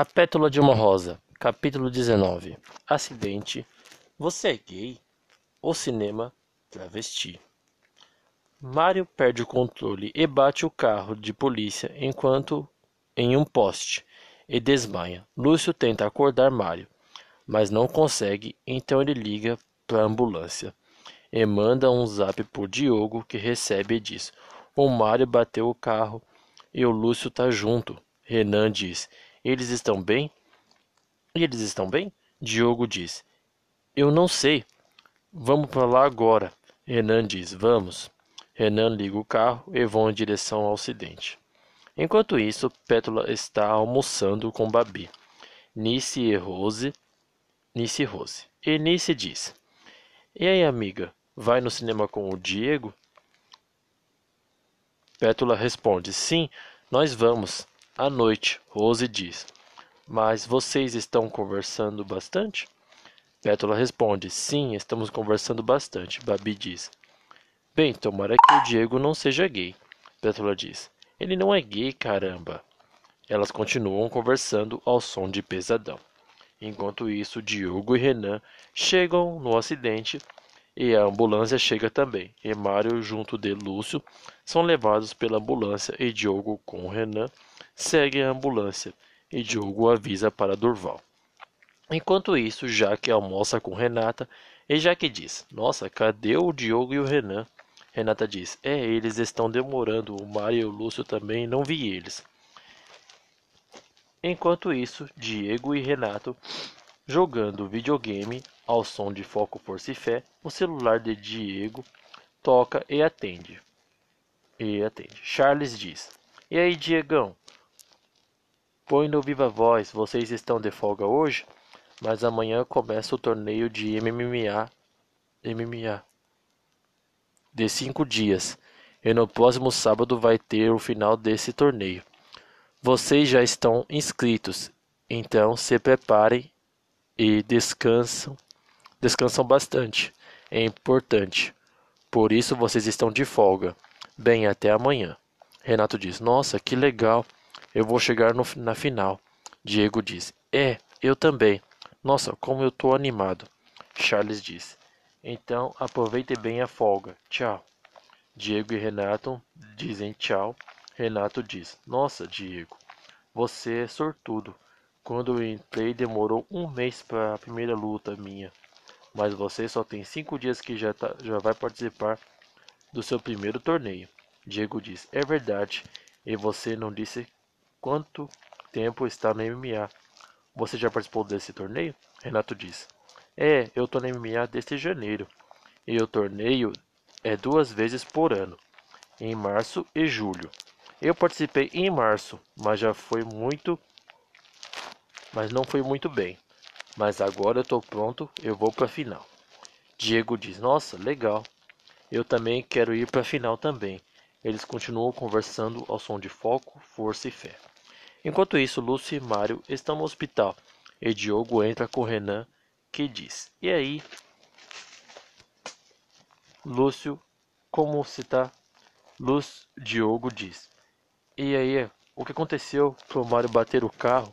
A Pétula de uma Rosa, capítulo 19 Acidente Você é gay? O cinema travesti. Mário perde o controle e bate o carro de polícia enquanto em um poste e desmaia. Lúcio tenta acordar Mário, mas não consegue, então ele liga para a ambulância e manda um zap por Diogo que recebe e diz: O Mário bateu o carro e o Lúcio tá junto. Renan diz: eles estão bem? Eles estão bem? Diogo diz. Eu não sei. Vamos para lá agora. Renan diz: Vamos. Renan liga o carro e vão em direção ao acidente. Enquanto isso, Pétula está almoçando com Babi, Nice e Rose. Nice e Rose. E Nice diz: E aí, amiga, vai no cinema com o Diego? Pétula responde: Sim, nós vamos. À noite, Rose diz: Mas vocês estão conversando bastante? Pétula responde: Sim, estamos conversando bastante. Babi diz: Bem, tomara que o Diego não seja gay. Pétula diz: Ele não é gay, caramba. Elas continuam conversando ao som de pesadão. Enquanto isso, Diogo e Renan chegam no acidente e a ambulância chega também. E Mário, junto de Lúcio, são levados pela ambulância e Diogo com Renan segue a ambulância e Diogo avisa para Durval. Enquanto isso, Jaque almoça com Renata e Jaque diz: Nossa, cadê o Diogo e o Renan? Renata diz: É, eles estão demorando. O Mário e o Lúcio também não vi eles. Enquanto isso, Diego e Renato jogando videogame ao som de foco força e fé, o celular de Diego toca e atende. E atende. Charles diz: E aí, Diegão? Põe no Viva Voz, vocês estão de folga hoje? Mas amanhã começa o torneio de MMA. MMA. De cinco dias. E no próximo sábado vai ter o final desse torneio. Vocês já estão inscritos, então se preparem e descansam. Descansam bastante. É importante. Por isso vocês estão de folga. Bem, até amanhã. Renato diz: Nossa, que legal. Eu vou chegar no, na final. Diego diz: É, eu também. Nossa, como eu tô animado. Charles diz: Então aproveite bem a folga. Tchau. Diego e Renato dizem tchau. Renato diz: Nossa, Diego, você é sortudo. Quando eu entrei demorou um mês para a primeira luta minha. Mas você só tem cinco dias que já, tá, já vai participar do seu primeiro torneio. Diego diz: É verdade. E você não disse quanto tempo está no MMA. Você já participou desse torneio? Renato diz. É, eu tô no MMA desde janeiro. E o torneio é duas vezes por ano, em março e julho. Eu participei em março, mas já foi muito mas não foi muito bem. Mas agora eu tô pronto, eu vou para a final. Diego diz: "Nossa, legal. Eu também quero ir para a final também." Eles continuam conversando ao som de foco, força e fé. Enquanto isso, Lúcio e Mário estão no hospital e Diogo entra com Renan, que diz: E aí? Lúcio, como se tá? Lúcio, Diogo diz: E aí, o que aconteceu pro Mário bater o carro?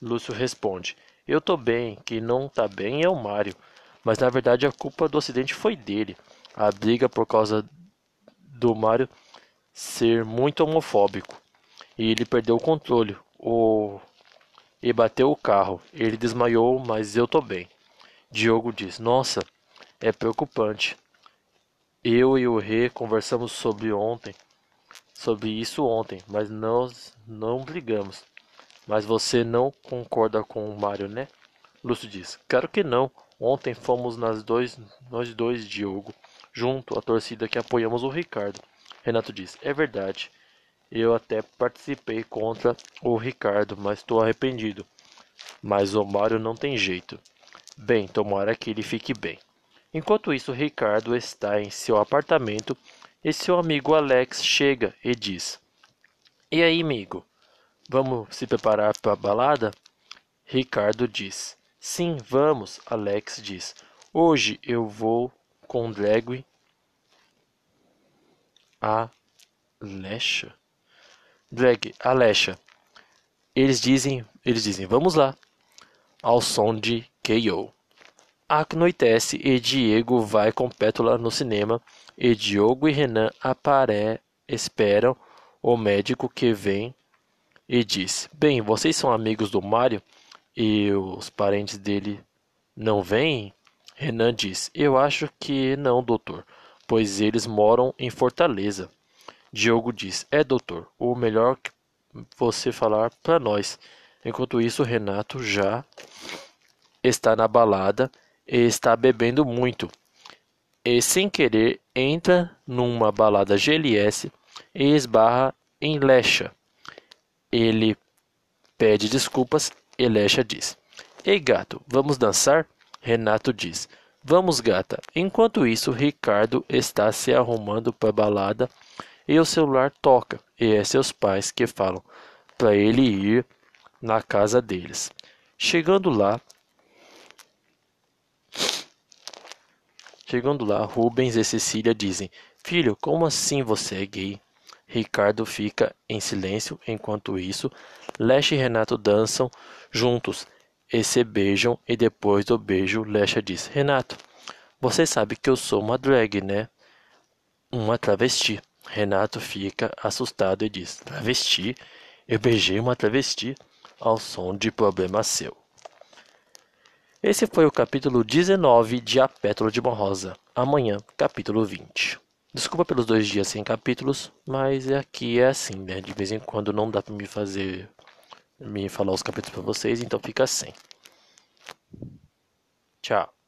Lúcio responde: Eu tô bem, quem não tá bem é o Mário, mas na verdade a culpa do acidente foi dele. A briga por causa do Mário ser muito homofóbico e ele perdeu o controle o... e bateu o carro. Ele desmaiou, mas eu tô bem. Diogo diz: Nossa, é preocupante. Eu e o Rê conversamos sobre ontem, sobre isso ontem, mas nós não brigamos. Mas você não concorda com o Mário, né? Lúcio diz: Claro que não. Ontem fomos nas dois, nós dois, Diogo, junto à torcida que apoiamos o Ricardo. Renato diz: É verdade. Eu até participei contra o Ricardo, mas estou arrependido. Mas o Mário não tem jeito. Bem, tomara que ele fique bem. Enquanto isso, Ricardo está em seu apartamento e seu amigo Alex chega e diz: E aí, amigo? Vamos se preparar para a balada? Ricardo diz: Sim, vamos. Alex diz: Hoje eu vou com drag a Lecha. Drag, Alexa. Eles dizem Eles dizem: Vamos lá. Ao som de K.O. Anoitece e Diego vai com Pétula no cinema e Diogo e Renan apare esperam o médico que vem e diz: Bem, vocês são amigos do Mário e os parentes dele não vêm? Renan diz: Eu acho que não, doutor, pois eles moram em Fortaleza. Diogo diz: É, doutor, o melhor que você falar para nós. Enquanto isso, Renato já está na balada e está bebendo muito. E sem querer entra numa balada GLS e esbarra em Lecha. Ele pede desculpas e Lecha diz: Ei gato, vamos dançar? Renato diz: Vamos, gata. Enquanto isso, Ricardo está se arrumando para a balada e o celular toca. E é seus pais que falam para ele ir na casa deles. Chegando lá, chegando lá, Rubens e Cecília dizem: Filho, como assim você é gay? Ricardo fica em silêncio. Enquanto isso, Leche e Renato dançam juntos e se beijam. E depois do beijo, Lecha diz: Renato, você sabe que eu sou uma drag, né? Uma travesti. Renato fica assustado e diz: Travesti? Eu beijei uma travesti ao som de problema seu. Esse foi o capítulo 19 de A Pétala de uma Rosa. Amanhã, capítulo 20. Desculpa pelos dois dias sem capítulos, mas aqui é assim, né? De vez em quando não dá para me fazer, me falar os capítulos para vocês, então fica assim. Tchau.